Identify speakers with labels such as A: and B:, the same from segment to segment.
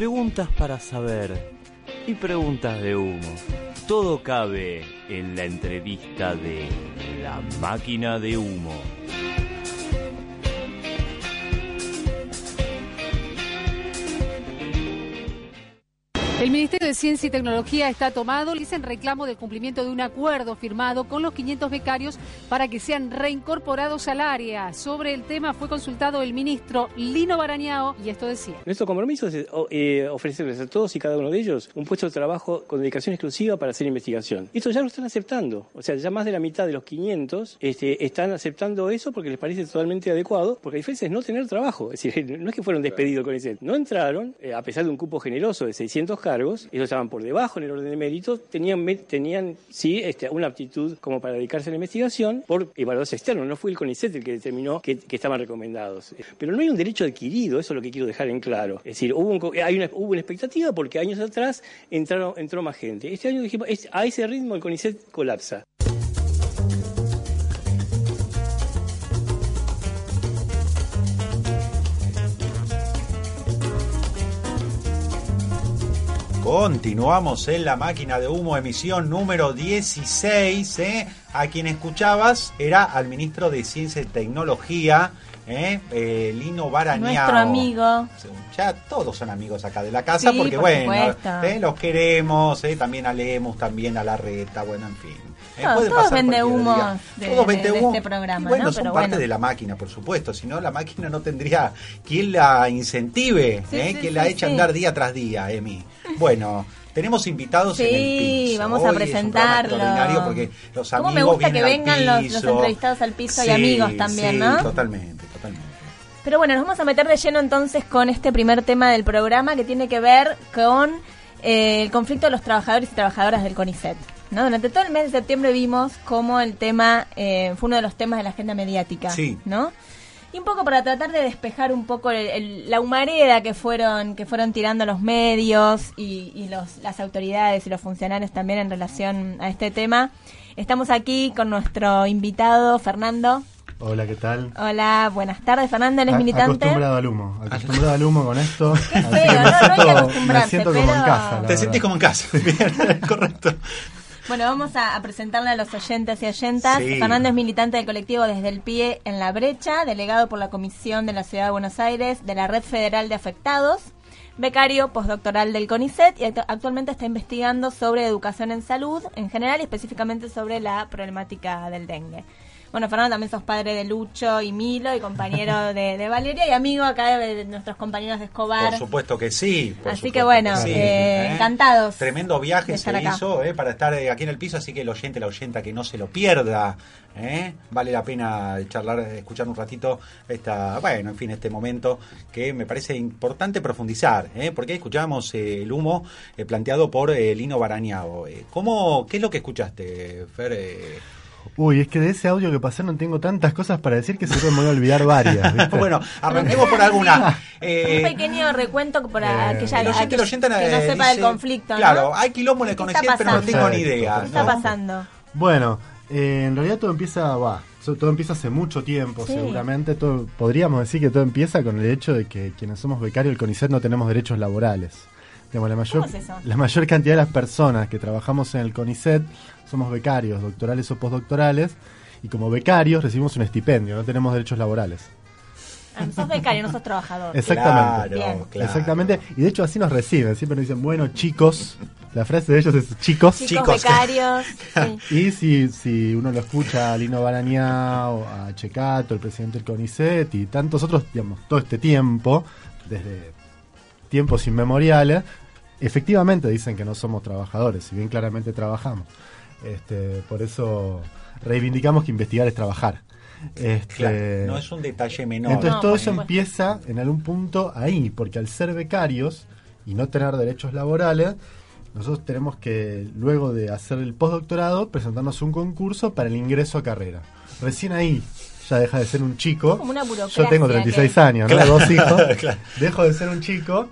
A: preguntas para saber y preguntas de humo. Todo cabe en la entrevista de La Máquina de Humo.
B: El Ministerio de Ciencia y Tecnología está tomado, dicen reclamo del cumplimiento de un acuerdo firmado con los 500 becarios para que sean reincorporados al área. Sobre el tema fue consultado el ministro Lino Barañao y esto decía.
C: Nuestro compromiso es eh, ofrecerles a todos y cada uno de ellos un puesto de trabajo con dedicación exclusiva para hacer investigación. Esto ya lo están aceptando. O sea, ya más de la mitad de los 500 este, están aceptando eso porque les parece totalmente adecuado, porque la diferencia es no tener trabajo. Es decir, no es que fueron despedidos con ese. No entraron, eh, a pesar de un cupo generoso de 600 cargos, ellos estaban por debajo en el orden de mérito, tenían, tenían sí este, una aptitud como para dedicarse a la investigación por evaluadores externos, no fue el CONICET el que determinó que, estaban recomendados. Pero no hay un derecho adquirido, eso es lo que quiero dejar en claro. Es decir, hubo, hay una, hubo una expectativa porque años atrás entraron, entró más gente. Este año dijimos, a ese ritmo el CONICET colapsa.
D: Continuamos en la máquina de humo, emisión número 16. ¿eh? A quien escuchabas era al ministro de Ciencia y Tecnología, ¿eh? eh Lino Barañao.
E: Nuestro amigo.
D: Ya todos son amigos acá de la casa, porque bueno, ¿eh? los queremos, ¿eh? también a Lemus, también a la reta, bueno, en fin.
E: todos vende humo de, este programa.
D: bueno, son parte de la máquina, por supuesto. Si no, la máquina no tendría quien la incentive, ¿eh? quien la eche a andar día tras día, Emi. Bueno. Tenemos invitados en el piso.
E: vamos a presentarlo.
D: porque los amigos
E: ¿Cómo me gusta que vengan los, entrevistados al piso y amigos también,
D: sí,
E: ¿no?
D: Totalmente, totalmente.
E: Pero bueno, nos vamos a meter de lleno entonces con este primer tema del programa que tiene que ver con eh, el conflicto de los trabajadores y trabajadoras del CONICET. ¿no? Durante todo el mes de septiembre vimos cómo el tema eh, fue uno de los temas de la agenda mediática.
D: Sí.
E: ¿no? y un poco para tratar de despejar un poco la humareda que fueron que fueron tirando los medios y, los, las autoridades y los funcionarios también en relación a este tema. Estamos aquí con nuestro invitado Fernando.
F: Hola, ¿qué tal?
E: Hola, buenas tardes, Fernando, ¿eres militante?
F: Acostumbrado al humo, acostumbrado al humo con esto.
E: Qué feo, no, no, hay que acostumbrarse,
D: como en casa. Te sentís como en casa, bien, correcto.
E: Bueno, vamos a, presentarle a los oyentes y oyentas. Fernando es militante del colectivo Desde el Pie en la Brecha, delegado por la Comisión de la Ciudad de Buenos Aires de la Red Federal de Afectados, becario postdoctoral del CONICET y actualmente está investigando sobre educación en salud en general y específicamente sobre la problemática del dengue. Bueno, Fernando, también sos padre de Lucho y Milo y compañero de, Valeria y amigo acá de, nuestros compañeros de Escobar.
D: Por supuesto que sí.
E: así que bueno, eh, ¿eh? encantados.
D: Tremendo viaje se hizo eh, para estar aquí en el piso, así que el oyente, la oyenta, que no se lo pierda. Vale la pena charlar, escuchar un ratito esta, bueno, en fin, este momento que me parece importante profundizar, porque escuchamos el humo planteado por Lino Barañao. ¿Cómo, ¿Qué es lo que escuchaste, Fer?
F: Uy, es que de ese audio que pasé no tengo tantas cosas para decir que se me voy a olvidar varias.
D: bueno, arranquemos por alguna.
E: Eh, un pequeño recuento para que ya que, no sepa del conflicto.
D: Claro, hay quilombo en el pero no tengo ni idea.
E: ¿Qué está pasando?
F: Bueno, eh, en realidad todo empieza, va, todo empieza hace mucho tiempo, seguramente. Todo, podríamos decir que todo empieza con el hecho de que quienes somos becarios del CONICET no tenemos derechos laborales. La, mayor, la mayor cantidad de las personas que trabajamos en el CONICET somos becarios, doctorales o postdoctorales, y como becarios recibimos un estipendio, no tenemos derechos laborales.
E: Ah, sos becario, no sos trabajador.
F: Exactamente. Exactamente. Y de hecho así nos reciben. Siempre nos dicen, bueno, chicos. La frase de ellos es chicos.
E: Chicos, becarios.
F: Y si, si uno lo escucha a Lino Barañao, a Checato, el presidente del CONICET y tantos otros, digamos, todo este tiempo, desde tiempos inmemoriales, efectivamente dicen que no somos trabajadores, si bien claramente trabajamos. Este, por eso reivindicamos que investigar es trabajar.
D: Este, no es un detalle menor.
F: Entonces todo eso empieza en algún punto ahí, porque al ser becarios y no tener derechos laborales, nosotros tenemos que, luego de hacer el postdoctorado, presentarnos un concurso para el ingreso a carrera. Recién ahí ya deja de ser un chico.
E: Como una
F: Yo tengo 36 años, ¿no? Dos hijos. Dejo de ser un chico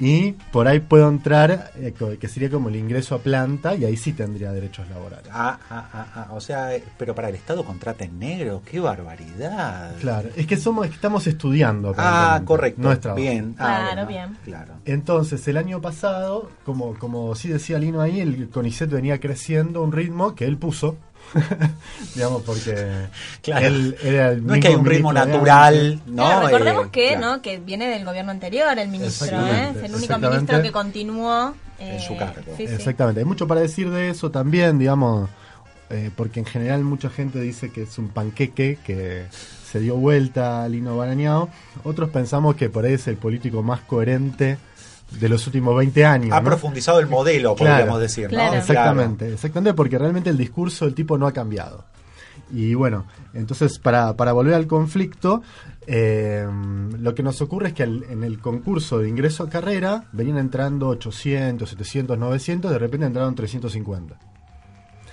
F: y por ahí puedo entrar, eh, que sería como el ingreso a planta, y ahí sí tendría derechos laborales.
D: Ah, ah, ah, ah o sea, eh, pero para el Estado contrata en negro, qué barbaridad.
F: Claro, es que somos, estamos estudiando.
D: Ah, correcto.
F: Nuestra
D: bien.
E: Ah, claro, bien.
F: Claro. Entonces, el año pasado, como, como sí decía Lino ahí, el CONICET venía creciendo a un ritmo que él puso, digamos porque él era el
D: no es que hay un ritmo natural. No
E: recordemos eh, que no que viene del gobierno anterior el ministro ¿eh? es el único ministro que continuó
D: eh, en su cargo.
F: exactamente. Hay mucho para decir de eso también digamos porque en general mucha gente dice que es un panqueque que se dio vuelta a Lino Barañao otros pensamos que por ahí es el político más coherente de los últimos 20 años.
D: Ha profundizado el modelo, podríamos decir. ¿no?
F: Exactamente, exactamente, porque realmente el discurso del tipo no ha cambiado. Y bueno, entonces para, para volver al conflicto, eh, lo que nos ocurre es que en el concurso de ingreso a carrera venían entrando 800, 700, 900, de repente entraron 350.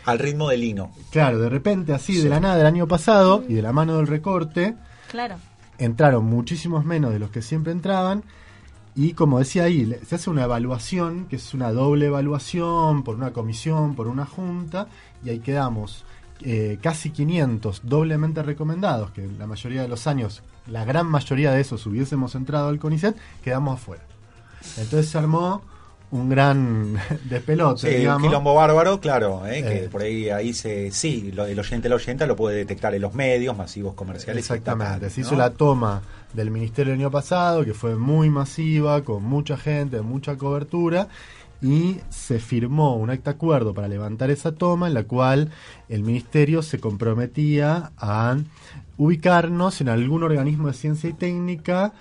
D: Al ritmo del hino.
F: Claro, de repente así, de la nada del año pasado y de la mano del recorte,
E: claro.
F: entraron muchísimos menos de los que siempre entraban y como decía ahí, se hace una evaluación, que es una doble evaluación por una comisión, por una junta, y ahí quedamos eh, casi 500 doblemente recomendados, que la mayoría de los años, la gran mayoría de esos hubiésemos entrado al CONICET, quedamos afuera. Entonces se armó un gran despelote.
D: Sí, un quilombo bárbaro, claro, eh, que eh. por ahí ahí se sí, lo, el oyente la oyenta lo puede detectar en los medios masivos comerciales.
F: Exactamente, se hizo la toma del ministerio el año pasado, que fue muy masiva, con mucha gente, mucha cobertura, y se firmó un acta acuerdo para levantar esa toma en la cual el ministerio se comprometía a ubicarnos en algún organismo de ciencia y técnica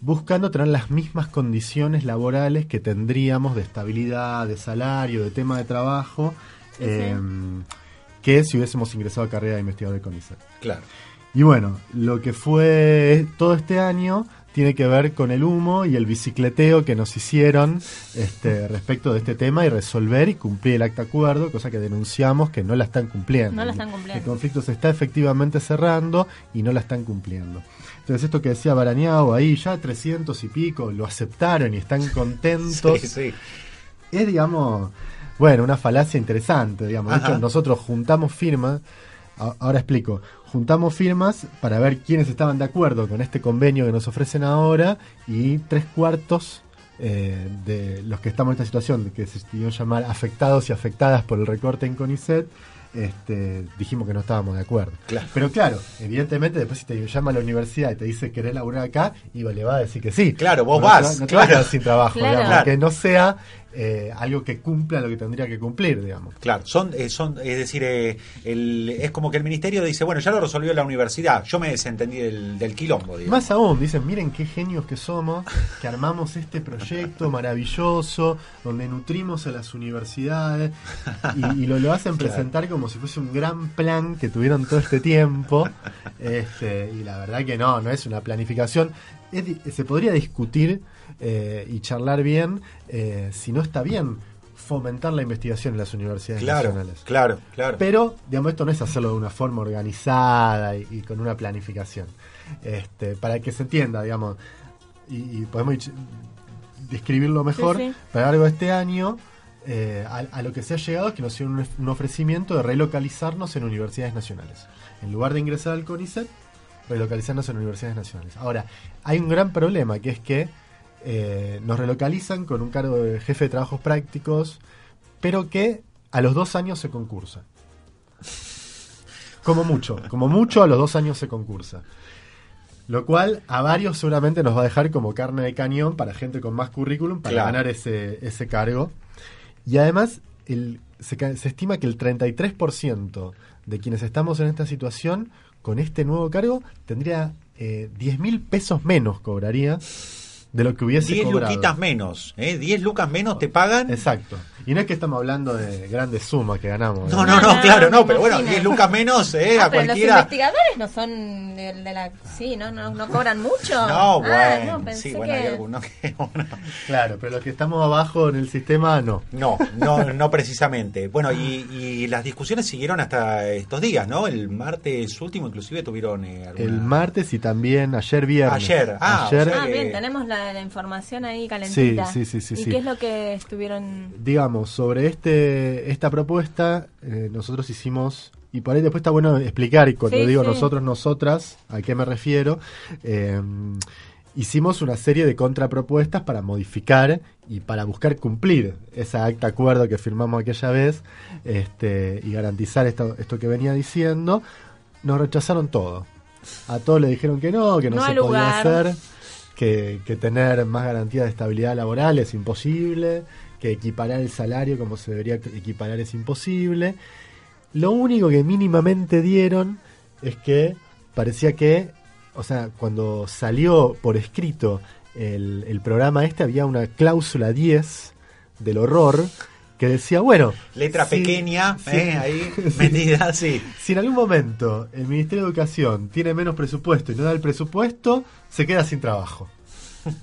F: buscando tener las mismas condiciones laborales que tendríamos de estabilidad, de salario, de tema de trabajo, em, que si hubiésemos ingresado a carrera de investigador de CONICET.
D: Claro.
F: Y bueno, lo que fue todo este año tiene que ver con el humo y el bicicleteo que nos hicieron este, respecto de este tema y resolver y cumplir el acta acuerdo, cosa que denunciamos que no la están cumpliendo.
E: No la están cumpliendo.
F: El conflicto se está efectivamente cerrando y no la están cumpliendo. Entonces esto que decía Barañao ahí, ya 300 y pico lo aceptaron y están contentos.
D: sí, sí.
F: Es, digamos, bueno, una falacia interesante, digamos. De hecho, nosotros juntamos firmas, ahora explico, juntamos firmas para ver quiénes estaban de acuerdo con este convenio que nos ofrecen ahora y tres cuartos eh, de los que estamos en esta situación, que se a llamar afectados y afectadas por el recorte en CONICET, este, dijimos que no estábamos de acuerdo. Pero claro, evidentemente después si te llama a la universidad y te dice querés laburar acá, y le va a decir que sí.
D: Claro, vos vas.
F: No te, vas a quedar sin trabajo, que no sea eh, algo que cumpla lo que tendría que cumplir, digamos.
D: Claro, son, eh, son es decir, eh, el, es como que el ministerio dice, bueno, ya lo resolvió la universidad, yo me desentendí del, del quilombo.
F: Más aún, dicen, miren qué genios que somos, que armamos este proyecto maravilloso, donde nutrimos a las universidades, y, lo, lo hacen presentar como si fuese un gran plan que tuvieron todo este tiempo, este, y la verdad que no, no es una planificación, se podría discutir eh, y charlar bien eh, si no está bien fomentar la investigación en las universidades nacionales.
D: Claro, claro.
F: Pero, digamos, esto no es hacerlo de una forma organizada y, con una planificación. Este, para que se entienda, digamos, y, podemos describirlo mejor, para lo largo de este año, eh, a, lo que se ha llegado es que nos hicieron un, ofrecimiento de relocalizarnos en universidades nacionales. En lugar de ingresar al CONICET, relocalizarnos en universidades nacionales. Ahora, hay un gran problema, que es que eh, nos relocalizan con un cargo de jefe de trabajos prácticos, pero que a los dos años se concursa. Como mucho, como mucho a los dos años se concursa. Lo cual a varios seguramente nos va a dejar como carne de cañón para gente con más currículum para ganar ese, ese cargo. Y además el, se, se estima que el 33% de quienes estamos en esta situación con este nuevo cargo tendría eh, 10 mil pesos menos cobraría de lo que hubiese 10
D: luquitas menos, ¿eh? 10 lucas menos te pagan.
F: Exacto. Y no es que estamos hablando de grandes sumas que ganamos.
D: No, no, no, claro, no, pero bueno, 10 lucas menos, ¿eh? a cualquiera.
E: Los investigadores no son de, la. Sí, ¿no? ¿no? No, cobran mucho.
D: No, ah, bueno. no, sí, bueno, hay algunos que.
F: Claro, pero los que estamos abajo en el sistema, no.
D: No, no, no precisamente. Bueno, y, y las discusiones siguieron hasta estos días, ¿no? El martes último, inclusive, tuvieron. Eh,
F: El martes y también ayer viernes.
D: Ayer, ah,
E: ayer, ah bien, tenemos la la, información ahí calentita.
F: Sí, sí, sí,
E: ¿Y qué es lo que estuvieron...?
F: Digamos, sobre este esta propuesta, eh, nosotros hicimos... Y por ahí después está bueno explicar, y cuando digo nosotros, nosotras, ¿a qué me refiero? Eh, hicimos una serie de contrapropuestas para modificar y para buscar cumplir esa acta acuerdo que firmamos aquella vez este, y garantizar esto, esto que venía diciendo, nos rechazaron todo. A todos le dijeron que no, que no, se podía hacer, que, tener más garantía de estabilidad laboral es imposible, que equiparar el salario como se debería equiparar es imposible. Lo único que mínimamente dieron es que parecía que o sea, cuando salió por escrito el, programa este, había una cláusula 10 del horror que decía, bueno...
D: Letra pequeña, eh, ahí metida así.
F: Si en algún momento el Ministerio de Educación tiene menos presupuesto y no da el presupuesto, se queda sin trabajo.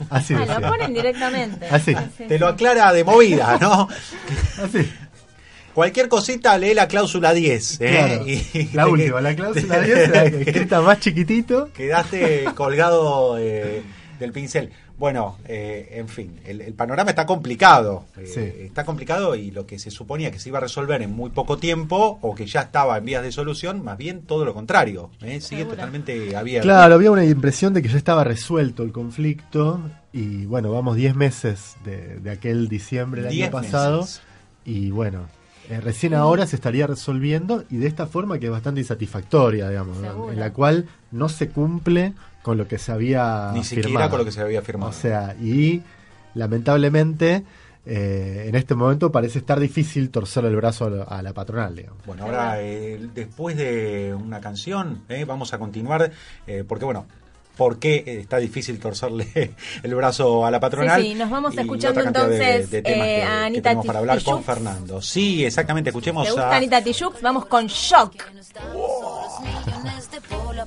E: Así ah, lo ponen directamente.
F: Así.
D: Te lo aclara de movida, ¿no?
F: Así.
D: Cualquier cosita lee la cláusula 10.
F: ¿eh? la última, la cláusula 10 escrita más chiquitito.
D: Quedaste colgado eh, del pincel. Bueno, eh, en fin, el, panorama está complicado. Eh, está complicado y lo que se suponía que se iba a resolver en muy poco tiempo o que ya estaba en vías de solución, más bien todo lo contrario. Sigue totalmente abierto.
F: Claro, había una impresión de que ya estaba resuelto el conflicto y bueno, vamos 10 meses de, aquel diciembre del año pasado. Y bueno, eh, recién ahora se estaría resolviendo y de esta forma que es bastante insatisfactoria, digamos, en la cual no se cumple con lo que se había
D: Ni siquiera con lo que se había firmado.
F: O sea, y lamentablemente eh, en este momento parece estar difícil torcer el brazo a la, patronal. Digamos.
D: Bueno, ahora eh, después de una canción vamos a continuar, porque bueno, por qué está difícil torcerle el brazo a la patronal.
E: Sí, nos vamos escuchando entonces eh, a Anita
D: que para hablar con Fernando. Sí, exactamente, escuchemos
E: gusta a Anita Tijoux? Vamos con Shock.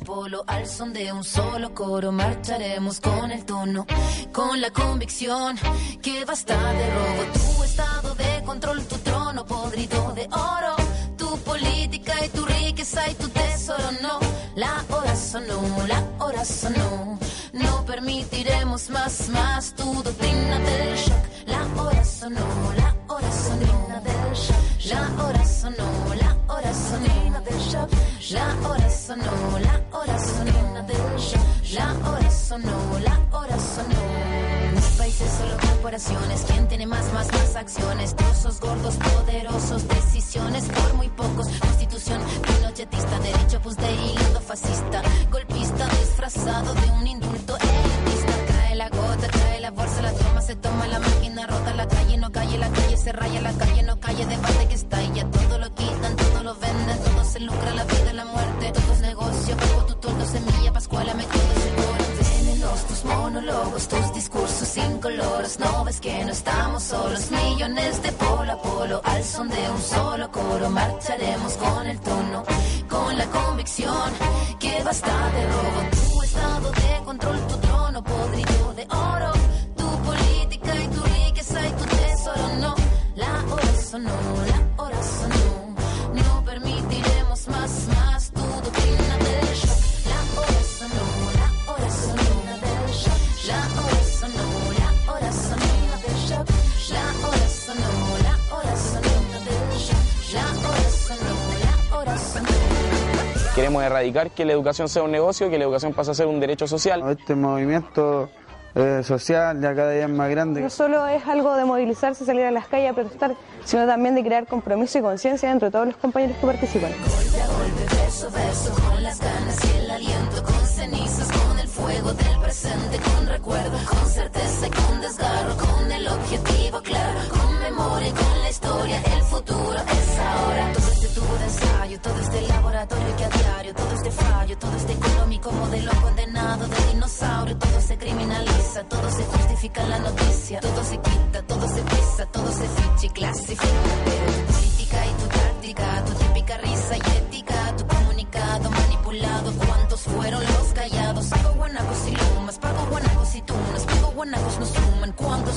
G: Polo, al son de un solo coro marcharemos con el tono, con la convicción que basta de robo. Tu estado de control, tu trono podrido de oro, tu política y tu riqueza y tu tesoro no la hora sonó, la hora sonó. No permitiremos más, más tu doctrina del shock. La hora sonó, la hora sonó. La hora sonó, la hora sonó. del shock. La hora sonó, la hora sonó. shock. La hora sonó, la hora sonó. Mis países solo corporaciones. ¿Quién tiene más, más, más acciones? Trozos gordos, poderosos,
H: Queremos erradicar que la educación sea un negocio, que la educación pase a ser un derecho social.
I: Este movimiento eh, social ya cada día es más grande.
J: No solo es algo de movilizarse, salir a las calles a protestar, sino también de crear compromiso y conciencia entre todos los compañeros que participan.
G: Golpe a golpe, verso verso, con las ganas y el aliento, con cenizas, con el fuego del presente, con recuerdo, con certeza y con desgarro, con el objetivo claro, con memoria y con la historia, el futuro es ahora. Tubo de ensayo, todo este laboratorio que a diario, todo este fallo, todo este económico modelo condenado de dinosaurio, todo se criminaliza, todo se justifica en la noticia, todo se quita, todo se pisa, todo se ficha y clasifica. Política y tu táctica, tu típica risa y ética, tu comunicado manipulado, ¿cuántos fueron los callados? Pago guanacos y lumas, pago guanacos y tunas, pago guanacos no suman, ¿cuántos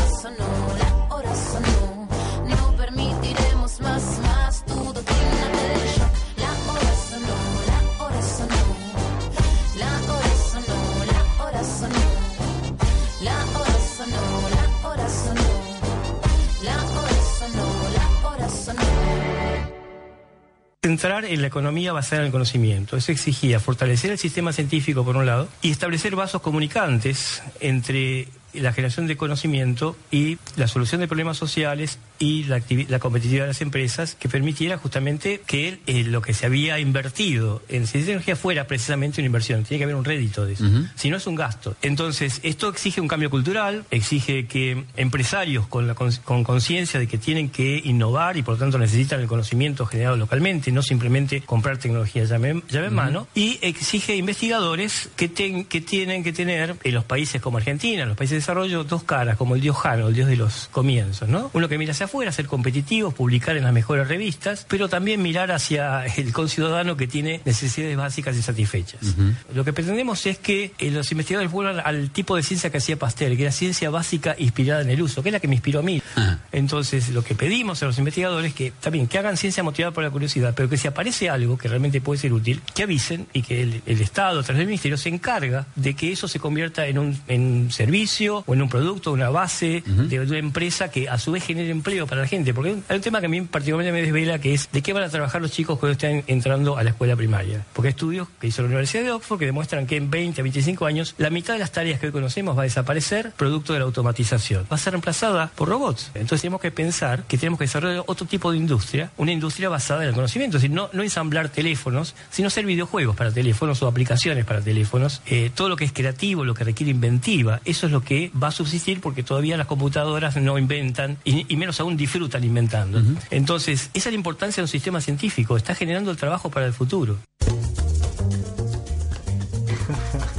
K: Centrar en la economía basada en el conocimiento. Eso exigía fortalecer el sistema científico, por un lado, y establecer vasos comunicantes entre la generación de conocimiento y la solución de problemas sociales y la, la competitividad de las empresas que permitiera justamente que eh, lo que se había invertido en ciencia y tecnología fuera precisamente una inversión. Tiene que haber un rédito de eso. Si no es un gasto. Entonces, esto exige un cambio cultural, exige que empresarios con la con conciencia de que tienen que innovar y por lo tanto necesitan el conocimiento generado localmente, no simplemente comprar tecnología llave, llave en mano, y exige investigadores que, ten- que tienen que tener en los países como Argentina, en los países de desarrollo, dos caras, como el dios Jano, el dios de los comienzos, ¿no? Uno que mira hacia afuera, ser competitivos, publicar en las mejores revistas, pero también mirar hacia el conciudadano que tiene necesidades básicas insatisfechas. Lo que pretendemos es que eh, los investigadores vuelvan al tipo de ciencia que hacía Pasteur, que era ciencia básica inspirada en el uso, que es la que me inspiró a mí. Entonces, lo que pedimos a los investigadores que también que hagan ciencia motivada por la curiosidad, pero que si aparece algo que realmente puede ser útil, que avisen y que el, el Estado, a través del Ministerio, se encarga de que eso se convierta en un, en servicio o en un producto, una base de una empresa que a su vez genere empleo para la gente. Porque hay un, tema que a mí particularmente me desvela, que es de qué van a trabajar los chicos cuando estén entrando a la escuela primaria. Porque hay estudios que hizo la Universidad de Oxford que demuestran que en 20 a 25 años la mitad de las tareas que hoy conocemos va a desaparecer producto de la automatización. Va a ser reemplazada por robots. Entonces tenemos que pensar que tenemos que desarrollar otro tipo de industria, una industria basada en el conocimiento. Es decir, no, no ensamblar teléfonos, sino hacer videojuegos para teléfonos o aplicaciones para teléfonos. Eh, todo lo que es creativo, lo que requiere inventiva, eso es lo que va a subsistir porque todavía las computadoras no inventan y, y menos aún disfrutan inventando. Entonces, esa es la importancia de un sistema científico. Está generando el trabajo para el futuro.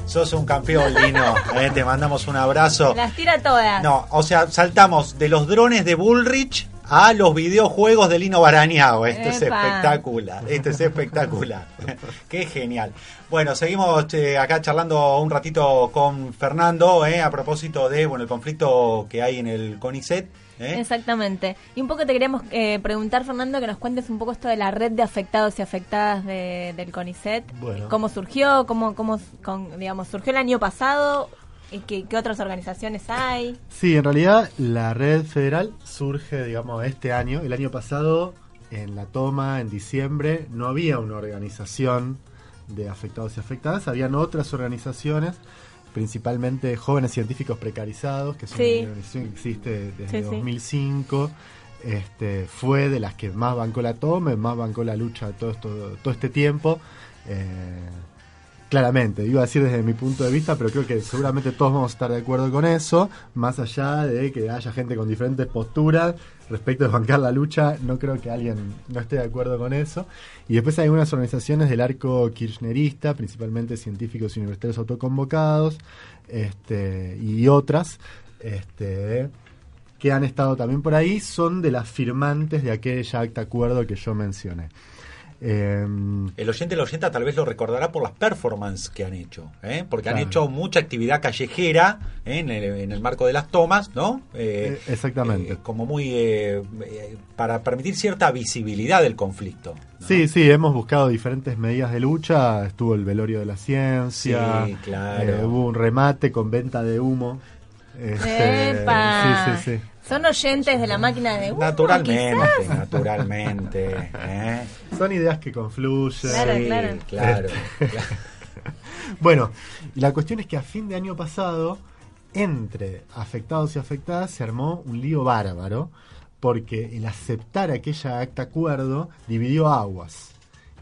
D: Sos un campeón, Lino. eh, te mandamos un abrazo.
E: Las tira todas.
D: No, o sea, saltamos de los drones de Bullrich a los videojuegos de Lino Barañao. Esto es espectacular. Esto es espectacular. Qué genial. Bueno, seguimos eh, acá charlando un ratito con Fernando eh, a propósito de bueno el conflicto que hay en el CONICET. Eh.
E: Exactamente. Y un poco te queríamos eh, preguntar, Fernando, que nos cuentes un poco esto de la red de afectados y afectadas de- del CONICET.
F: Bueno.
E: ¿Cómo surgió? ¿Cómo, cómo con, digamos, surgió el año pasado? ¿Y qué, qué otras organizaciones hay?
F: Sí, en realidad la red federal surge, digamos, este año. El año pasado, en la toma, en diciembre, no había una organización de afectados y afectadas, habían otras organizaciones, principalmente jóvenes científicos precarizados, que es
E: Sí.
F: una organización que existe desde
E: Sí, sí.
F: 2005. Este, fue de las que más bancó la toma, más bancó la lucha todo, esto, todo este tiempo. Eh, Claramente, iba a decir desde mi punto de vista, pero creo que seguramente todos vamos a estar de acuerdo con eso, más allá de que haya gente con diferentes posturas respecto de bancar la lucha, no creo que alguien no esté de acuerdo con eso. Y después hay algunas organizaciones del arco kirchnerista, principalmente científicos y universitarios autoconvocados, este, y otras, este, que han estado también por ahí, son de las firmantes de aquella acta acuerdo que yo mencioné. Em,
D: El oyente, la oyenta tal vez lo recordará por las performances que han hecho, ¿eh? porque han hecho mucha actividad callejera ¿eh? en, el, en el marco de las tomas, ¿no? Eh,
F: Eh, exactamente.
D: eh, como muy eh, eh, para permitir cierta visibilidad del conflicto.
F: Sí, sí, hemos buscado diferentes medidas de lucha. Estuvo el velorio de la ciencia.
D: Sí, claro.
F: eh, hubo un remate con venta de humo. Este,
E: ¡Epa!
F: Sí, sí, sí.
E: Son oyentes de la máquina de humo,
D: Naturalmente,
E: quizás.
D: naturalmente. ¿eh?
F: Son ideas que confluyen.
E: Claro,
D: Sí,
E: claro.
D: claro, claro.
F: Bueno, y la cuestión es que a fin de año pasado, entre afectados y afectadas, se armó un lío bárbaro, porque el aceptar aquella acta acuerdo dividió aguas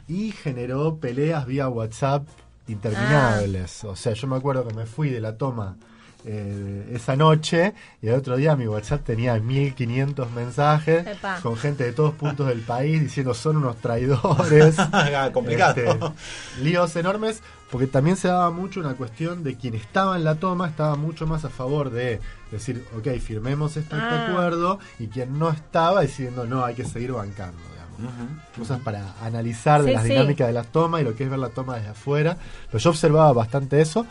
F: y generó peleas vía WhatsApp interminables. O sea, yo me acuerdo que me fui de la toma eh, esa noche y el otro día mi WhatsApp tenía 1500 mensajes
E: Epa.
F: con gente de todos puntos del país diciendo son unos traidores.
D: Complicado.
F: Este, líos enormes porque también se daba mucho una cuestión de quien estaba en la toma estaba mucho más a favor de decir, ok, firmemos este
E: Ah.
F: acuerdo y quien no estaba diciendo, no, hay que seguir bancando. digamos. Cosas para analizar de
E: Sí,
F: las
E: sí.
F: dinámicas de las tomas y lo que es ver la toma desde afuera. Pero yo observaba bastante eso.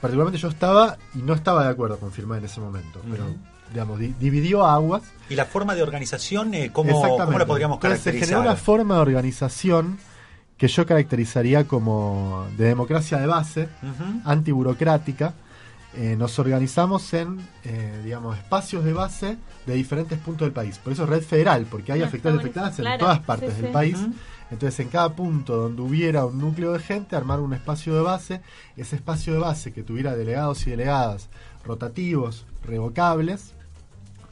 F: Particularmente yo estaba y no estaba de acuerdo con firmar en ese momento. Pero, digamos, di- dividió aguas.
D: ¿Y la forma de organización, eh, ¿cómo, cómo la podríamos
F: Entonces, se
D: caracterizar?
F: generó una forma de organización que yo caracterizaría como de democracia de base,
D: Ujú.
F: antiburocrática. Eh, nos organizamos en, eh, digamos, espacios de base de diferentes puntos del país. Por eso es red federal, porque hay
E: Ah,
F: afectados y afectadas en todas partes
E: sí,
F: del
E: sí.
F: país.
D: Ujú.
F: Entonces, en cada punto donde hubiera un núcleo de gente, armar un espacio de base. Ese espacio de base que tuviera delegados y delegadas rotativos, revocables,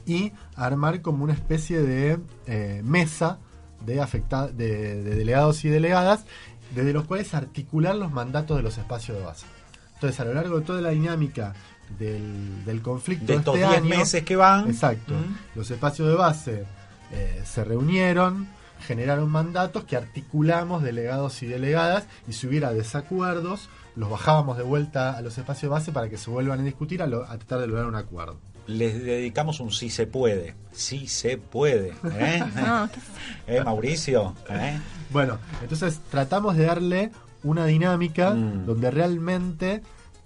F: y armar como una especie de eh, mesa de, afecta de, de delegados y delegadas, desde los cuales articular los mandatos de los espacios de base. Entonces, a lo largo de toda la dinámica del, del conflicto
D: De estos
F: este
D: 10
F: año,
D: meses que van.
F: Exacto.
D: Mm.
F: Los espacios de base eh, se reunieron, generaron mandatos que articulamos delegados y delegadas y si hubiera desacuerdos, los bajábamos de vuelta a los espacios de base para que se vuelvan a discutir a, lo- a tratar de lograr un acuerdo.
D: Les dedicamos un sí se puede. Sí se puede. ¿eh? ¿Eh, Mauricio? ¿Eh?
F: Bueno, entonces tratamos de darle una dinámica
D: Mm.
F: donde realmente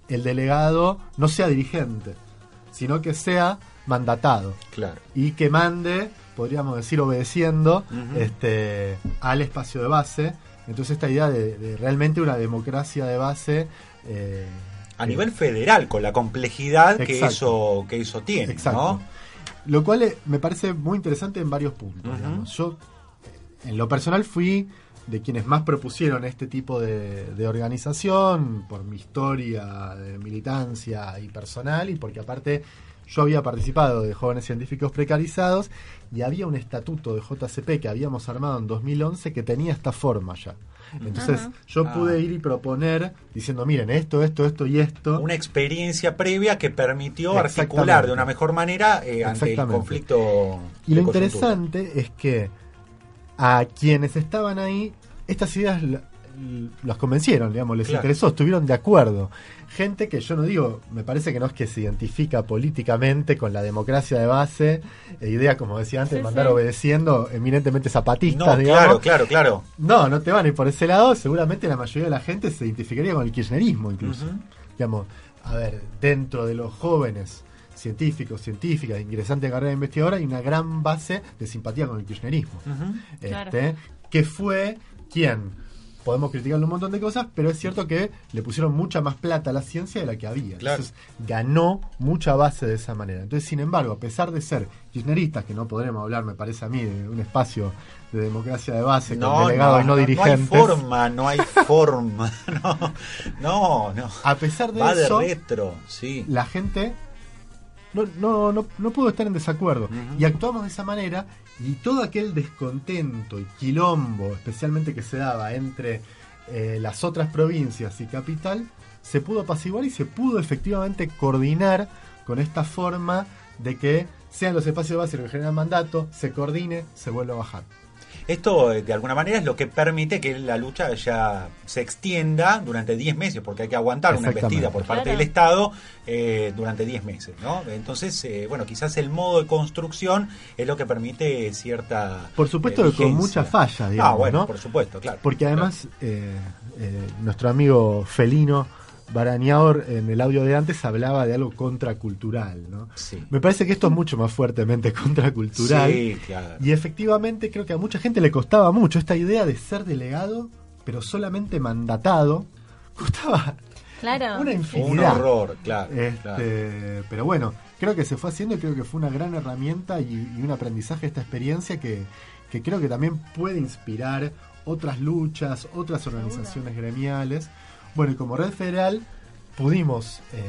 F: el delegado no sea dirigente, sino que sea mandatado
D: Claro.
F: y que mande, podríamos decir, obedeciendo este, al espacio de base. Entonces esta idea de, de realmente una democracia de base... eh,
D: A
F: que-
D: nivel federal, con la complejidad que eso, que eso tiene,
F: Exacto.
D: ¿no?
F: Lo cual eh, me parece muy interesante en varios puntos. Digamos. Yo, eh, en lo personal, fui de quienes más propusieron este tipo de, de organización por mi historia de militancia y personal y porque aparte yo había participado de jóvenes científicos precarizados y había un estatuto de JCP que habíamos armado en 2011 que tenía esta forma ya. Entonces
E: Ajá.
F: yo
D: Ah.
F: pude ir y proponer diciendo, miren, esto, esto, esto y esto.
D: Una experiencia previa que permitió articular de una mejor manera eh, ante el conflicto.
F: Y lo interesante es que a quienes estaban ahí, estas ideas la- l- los convencieron, digamos, les
D: Claro.
F: interesó, estuvieron de acuerdo. Gente que yo no digo, me parece que no es que se identifica políticamente con la democracia de base, e idea, como decía antes,
E: Sí,
F: de mandar
E: sí.
F: obedeciendo, eminentemente zapatistas,
D: No,
F: digamos.
D: claro, claro, claro.
F: No, no te van a ir por ese lado. Seguramente la mayoría de la gente se identificaría con el kirchnerismo, incluso. Digamos, a ver, dentro de los jóvenes científicos, científicas, ingresantes de carrera investigadora, hay una gran base de simpatía con el kirchnerismo.
E: Claro.
F: Este, que fue quien podemos criticarle un montón de cosas, pero es cierto que le pusieron mucha más plata a la ciencia de la que había.
D: Claro.
F: Entonces ganó mucha base de esa manera. Entonces, sin embargo, a pesar de ser kirchneristas, que no podremos hablar, me parece a mí, de un espacio de democracia de base con delegados y no, dirigentes.
D: No hay forma, no hay forma. No, no. no.
F: A pesar de
D: Va de
F: eso,
D: retro, sí.
F: la gente no, no, no, no pudo estar en desacuerdo. Y actuamos de esa manera y todo aquel descontento y quilombo, especialmente que se daba entre eh, las otras provincias y capital, se pudo apaciguar y se pudo efectivamente coordinar con esta forma de que sean los espacios los que generan mandato, se coordine, se vuelva a bajar.
D: Esto, eh, de alguna manera, es lo que permite que la lucha ya se extienda durante 10 meses, porque hay que aguantar una embestida por parte
E: Claro.
D: del Estado eh, durante 10 meses, ¿no? Entonces, eh, bueno, quizás el modo de construcción es lo que permite cierta.
F: Por supuesto
D: eh,
F: que con mucha falla, digamos,
D: Ah, bueno,
F: ¿no?
D: por supuesto, claro.
F: Porque además, eh, eh, nuestro amigo Felino Barañaor en el audio de antes hablaba de algo contracultural, ¿no?
D: Sí.
F: Me parece que esto es mucho más fuertemente contracultural.
D: Sí, claro.
F: Y efectivamente creo que a mucha gente le costaba mucho esta idea de ser delegado, pero solamente mandatado. Costaba
E: Claro.
F: una
D: Un
F: infinidad.
D: horror, claro.
F: Este,
D: claro.
F: Pero bueno, creo que se fue haciendo y creo que fue una gran herramienta y, y un aprendizaje esta experiencia que, que creo que también puede inspirar otras luchas, otras organizaciones gremiales. Bueno, y como Red Federal pudimos eh,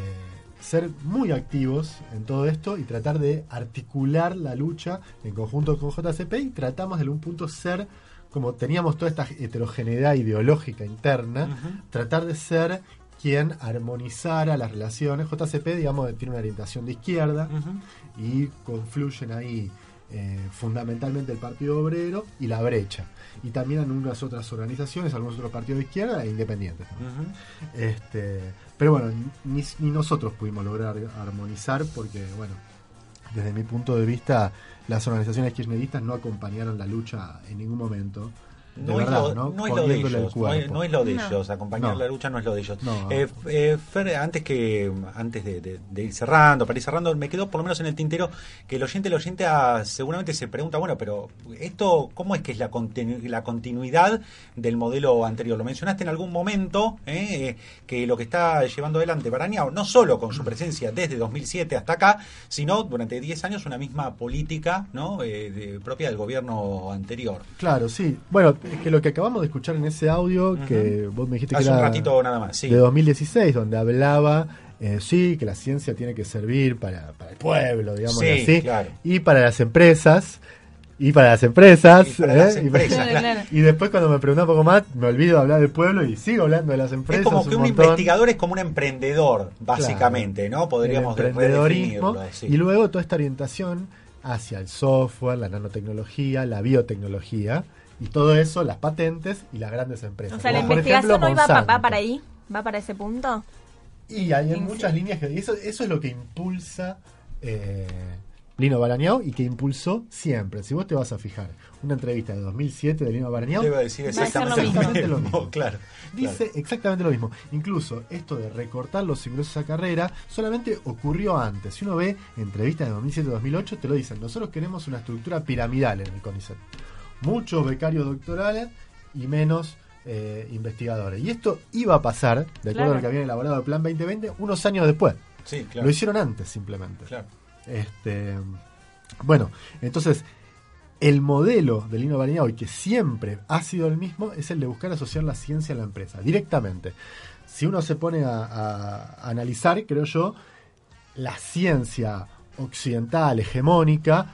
F: ser muy activos en todo esto y tratar de articular la lucha en conjunto con JCP y tratamos de algún punto ser, como teníamos toda esta heterogeneidad ideológica interna, tratar de ser quien armonizara las relaciones. JCP, digamos, tiene una orientación de izquierda y confluyen ahí eh, fundamentalmente el Partido Obrero y la Brecha. Y también algunas otras organizaciones, algunos otros partidos de izquierda e independientes. este, pero bueno, ni, ni nosotros pudimos lograr armonizar porque, bueno, desde mi punto de vista, las organizaciones kirchneristas no acompañaron la lucha en ningún momento
D: no, es lo, ¿no? es lo de ellos, no es, lo de ellos, acompañar la lucha no es lo de ellos. Eh, eh, Fer, antes que antes de, ir cerrando, para ir cerrando, me quedó por lo menos en el tintero que el oyente, el oyente ah, seguramente se pregunta, bueno, pero esto, ¿cómo es que es la, la continuidad del modelo anterior? Lo mencionaste en algún momento, eh, que lo que está llevando adelante Barañao, no solo con su presencia desde 2007 hasta acá, sino durante 10 años una misma política ¿no? propia del gobierno anterior.
F: Claro, sí. Bueno, es que lo que acabamos de escuchar en ese audio, que vos me dijiste que era
D: un ratito nada más,
F: de 2016, donde hablaba, eh, sí, que la ciencia tiene que servir para, el pueblo, digamos así, y para las empresas. Y para las empresas. ¿eh? Y, después cuando me preguntan un poco más, me olvido de hablar del pueblo y sigo hablando de las empresas.
D: Es como que un, investigador es como un emprendedor, básicamente, ¿no? Podríamos
F: emprendedorismo. Y luego toda esta orientación hacia el software, la nanotecnología, la biotecnología, y todo eso, las patentes y las grandes empresas.
E: O sea, la investigación no iba va para ahí, va para ese punto.
F: Y hay muchas líneas que eso, eso es lo que impulsa eh, Lino Barañao y que impulsó siempre. Si vos te vas a fijar, una entrevista de 2007 de Lino Barañao,
D: te va a decir exactamente, lo mismo. Claro,
F: Dice exactamente lo mismo. Incluso esto de recortar los ingresos a carrera solamente ocurrió antes. Si uno ve entrevistas de 2007-2008, te lo dicen. Nosotros queremos una estructura piramidal en el CONICET muchos becarios doctorales y menos eh, investigadores. Y esto iba a pasar, de acuerdo a lo que habían elaborado el Plan 2020, unos años después.
D: Sí,
F: Lo hicieron antes, simplemente. Este, bueno, entonces, el modelo de Lino hoy que siempre ha sido el mismo, es el de buscar asociar la ciencia a la empresa, directamente. Si uno se pone a analizar, creo yo, la ciencia occidental, hegemónica,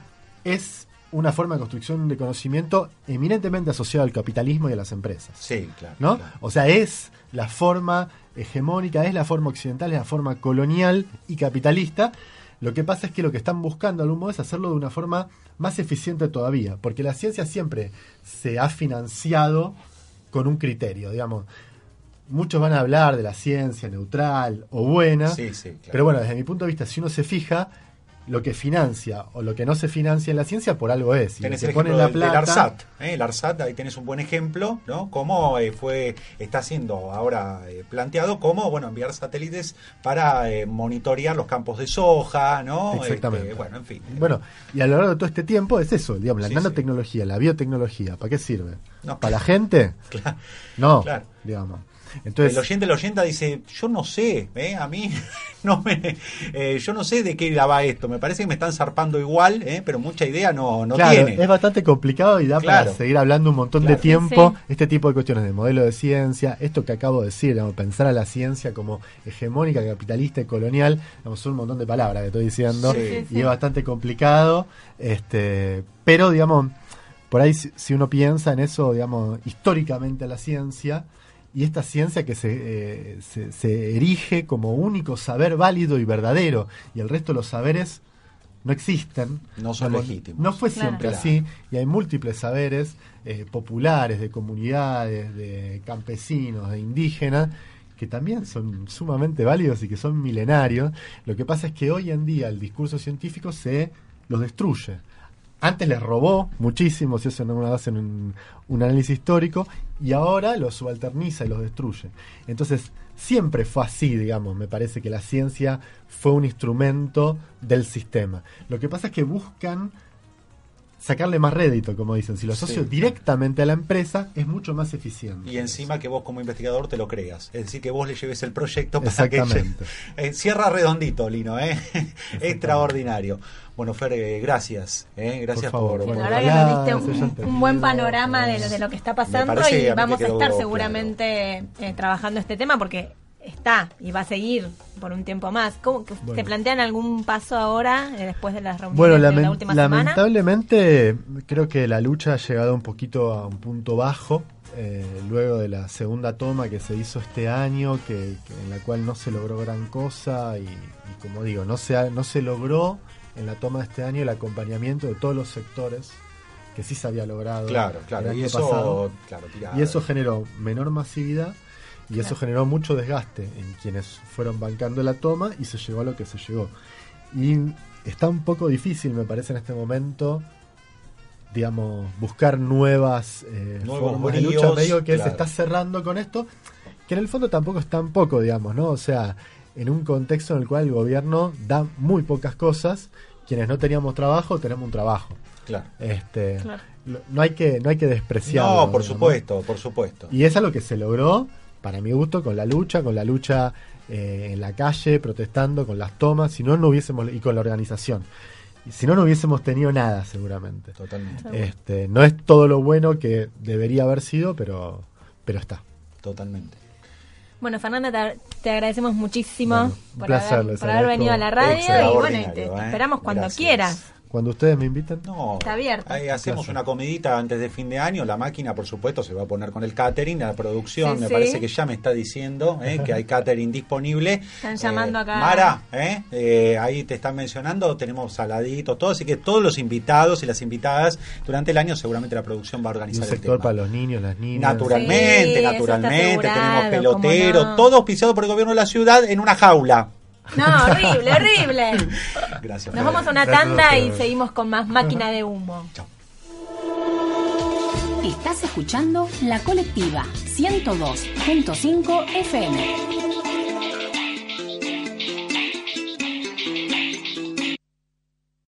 F: es una forma de construcción de conocimiento eminentemente asociada al capitalismo y a las empresas.
D: Sí, claro.
F: ¿no? O sea, es la forma hegemónica, es la forma occidental, es la forma colonial y capitalista. Lo que pasa es que lo que están buscando de algún modo es hacerlo de una forma más eficiente todavía, porque la ciencia siempre se ha financiado con un criterio, digamos. Muchos van a hablar de la ciencia neutral o buena, sí, sí, pero bueno, desde mi punto de vista, si uno se fija, lo que financia o lo que no se financia en la ciencia por algo es.
D: Y se pone la plata, del ARSAT. ¿eh? El ARSAT, ahí tenés un buen ejemplo, ¿no? Cómo eh, fue, está siendo ahora eh, planteado como, bueno, enviar satélites para eh, monitorear los campos de soja, ¿no?
F: Exactamente.
D: Este, bueno, en fin.
F: Bueno, y a lo largo de todo este tiempo es eso, digamos, la nanotecnología, la biotecnología, ¿para qué sirve? ¿Para la gente?
D: Claro.
F: No, digamos
D: el oyente, el oyente dice, yo no sé, ¿eh? a mí no me, eh, yo no sé de qué va esto, me parece que me están zarpando igual, ¿eh? pero mucha idea no, no
F: claro, Es bastante complicado y da para seguir hablando un montón de tiempo. este tipo de cuestiones de modelo de ciencia, esto que acabo de decir, pensar a la ciencia como hegemónica, capitalista y colonial, son un montón de palabras que estoy diciendo y es bastante complicado, este, pero digamos, por ahí si uno piensa en eso, digamos, históricamente la ciencia, y esta ciencia que eh, se, se, erige como único saber válido y verdadero, y el resto de los saberes no existen.
D: No son legítimos.
F: No fue siempre así, y hay múltiples saberes eh, populares, de comunidades, de campesinos, de indígenas, que también son sumamente válidos y que son milenarios. Lo que pasa es que hoy en día el discurso científico se los destruye antes les robó muchísimo, si eso no hacen un, un análisis histórico, y ahora los subalterniza y los destruye. Entonces, siempre fue así, digamos, me parece que la ciencia fue un instrumento del sistema. Lo que pasa es que buscan sacarle más rédito, como dicen. Si lo asocio directamente a la empresa, es mucho más eficiente.
D: Y encima que vos como investigador te lo creas. Es decir, que vos le lleves el proyecto para que... Eh, cierra redondito, Lino, ¿eh? Extraordinario. Bueno, Fer, eh, gracias. ¿eh? Gracias por...
E: por, nos diste un, buen panorama de, lo que está pasando y vamos a estar seguramente trabajando este tema porque está y va a seguir por un tiempo más. ¿Cómo, ¿Te plantean algún paso ahora, eh, después de las reuniones
F: bueno,
E: de la última
F: lamentablemente, creo que la lucha ha llegado un poquito a un punto bajo. Eh, luego de la segunda toma que se hizo este año, que, en la cual no se logró gran cosa y, como digo, no se, no se logró en la toma de este año el acompañamiento de todos los sectores que sí se había logrado
D: claro, claro. y eso,
F: y eso generó menor masividad y eso generó mucho desgaste en quienes fueron bancando la toma y se llegó a lo que se llegó. Y está un poco difícil, me parece, en este momento, digamos, buscar nuevas eh, formas de lucha. Medio que se está cerrando con esto, que en el fondo tampoco es tan poco, digamos, ¿no? O sea, en un contexto en el cual el gobierno da muy pocas cosas, quienes no teníamos trabajo, tenemos un trabajo.
D: Claro.
F: Este, No hay que no hay que despreciarlo.
D: No, por supuesto, por supuesto.
F: Y es lo que se logró para mi gusto, con la lucha, con la lucha eh, en la calle, protestando, con las tomas, si no, no hubiésemos, y con la organización. Si no, no hubiésemos tenido nada, seguramente.
D: Totalmente.
F: Este, no es todo lo bueno que debería haber sido, pero, pero está.
D: Totalmente.
E: Bueno, Fernanda, te, agradecemos muchísimo por, haber, venido a la radio y bueno, te, ¿eh? esperamos cuando quieras.
F: Cuando ustedes me invitan.
D: No,
E: está abierto.
D: Ahí hacemos una comidita antes de fin de año. La máquina, por supuesto, se va a poner con el catering, la producción. me parece que ya me está diciendo eh, que hay catering disponible.
E: Están llamando
D: eh,
E: acá.
D: Mara, eh, ahí te están mencionando. Tenemos saladitos, todo. Así que todos los invitados y las invitadas durante el año, seguramente la producción va a organizar
F: un sector para los niños, las niñas.
D: Naturalmente, naturalmente. Tenemos pelotero, todo auspiciado por el gobierno de la ciudad en una jaula.
E: No, horrible, horrible.
D: Gracias.
E: Nos vamos a una tanda y seguimos con más máquina de humo.
D: Chao.
L: Estás escuchando La Colectiva 102.5 FM.